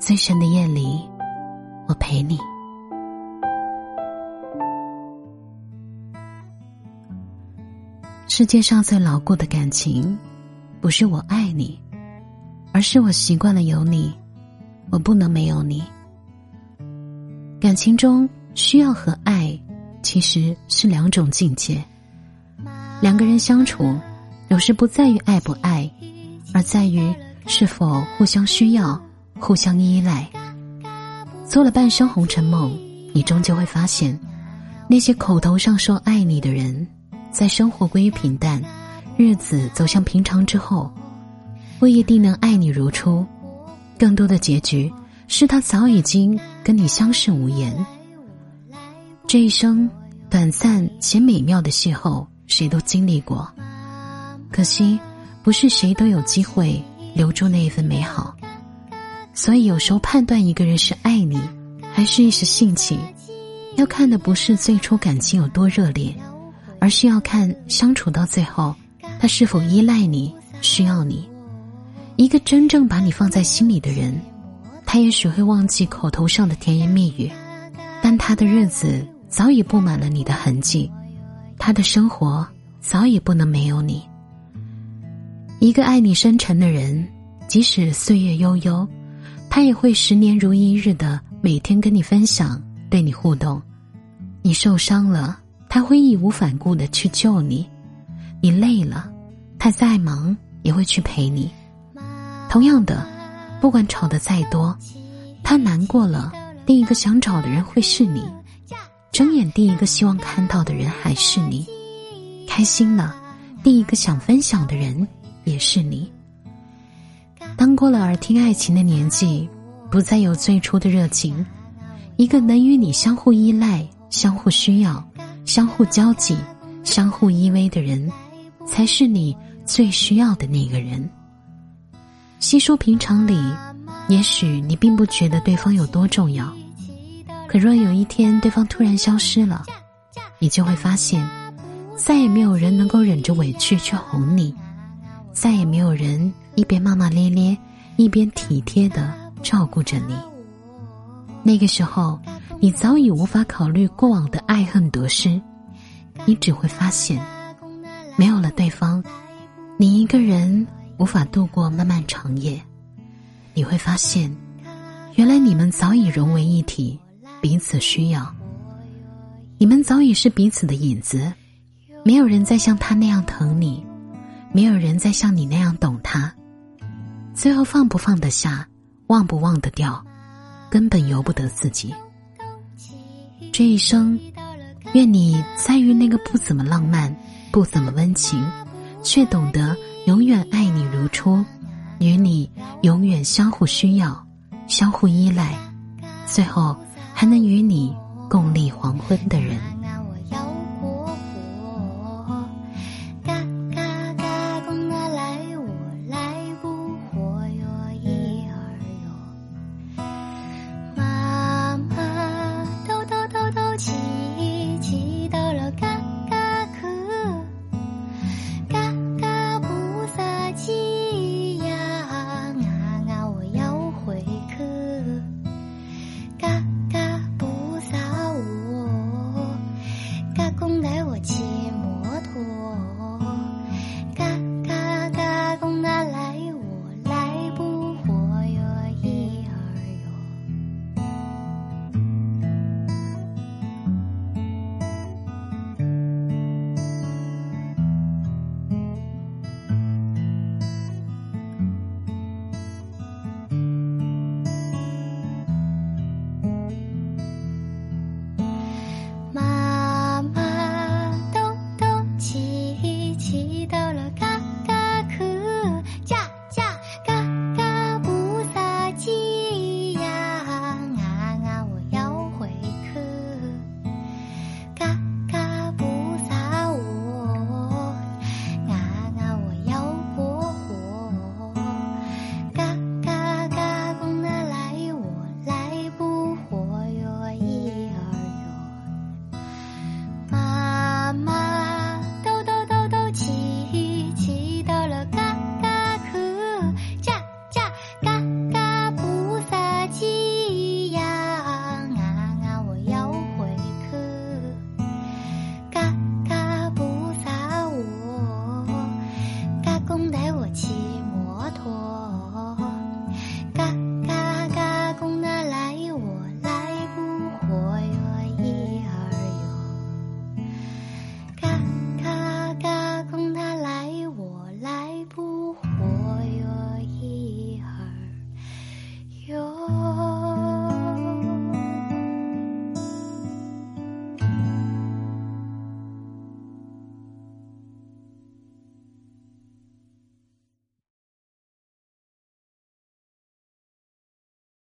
最深的夜里，我陪你。世界上最牢固的感情，不是我爱你，而是我习惯了有你，我不能没有你。感情中需要和爱，其实是两种境界。两个人相处，有时不在于爱不爱，而在于是否互相需要、互相依赖。做了半生红尘梦，你终究会发现，那些口头上说爱你的人，在生活归于平淡，日子走向平常之后，不一定能爱你如初。更多的结局是他早已经跟你相视无言。这一生，短暂且美妙的邂逅。谁都经历过，可惜不是谁都有机会留住那一份美好。所以有时候判断一个人是爱你，还是一时兴起，要看的不是最初感情有多热烈，而是要看相处到最后，他是否依赖你、需要你。一个真正把你放在心里的人，他也许会忘记口头上的甜言蜜语，但他的日子早已布满了你的痕迹。他的生活早已不能没有你。一个爱你深沉的人，即使岁月悠悠，他也会十年如一日的每天跟你分享，对你互动。你受伤了，他会义无反顾的去救你；你累了，他再忙也会去陪你。同样的，不管吵得再多，他难过了，第一个想找的人会是你。睁眼第一个希望看到的人还是你，开心了，第一个想分享的人也是你。当过了耳听爱情的年纪，不再有最初的热情，一个能与你相互依赖、相互需要、相互交际、相互依偎的人，才是你最需要的那个人。细说平常里，也许你并不觉得对方有多重要。可若有一天对方突然消失了，你就会发现，再也没有人能够忍着委屈去哄你，再也没有人一边骂骂咧咧，一边体贴的照顾着你。那个时候，你早已无法考虑过往的爱恨得失，你只会发现，没有了对方，你一个人无法度过漫漫长夜。你会发现，原来你们早已融为一体。彼此需要，你们早已是彼此的影子，没有人再像他那样疼你，没有人再像你那样懂他。最后放不放得下，忘不忘得掉，根本由不得自己。这一生，愿你在于那个不怎么浪漫、不怎么温情，却懂得永远爱你如初，与你永远相互需要、相互依赖，最后。还能与你共历黄昏的人。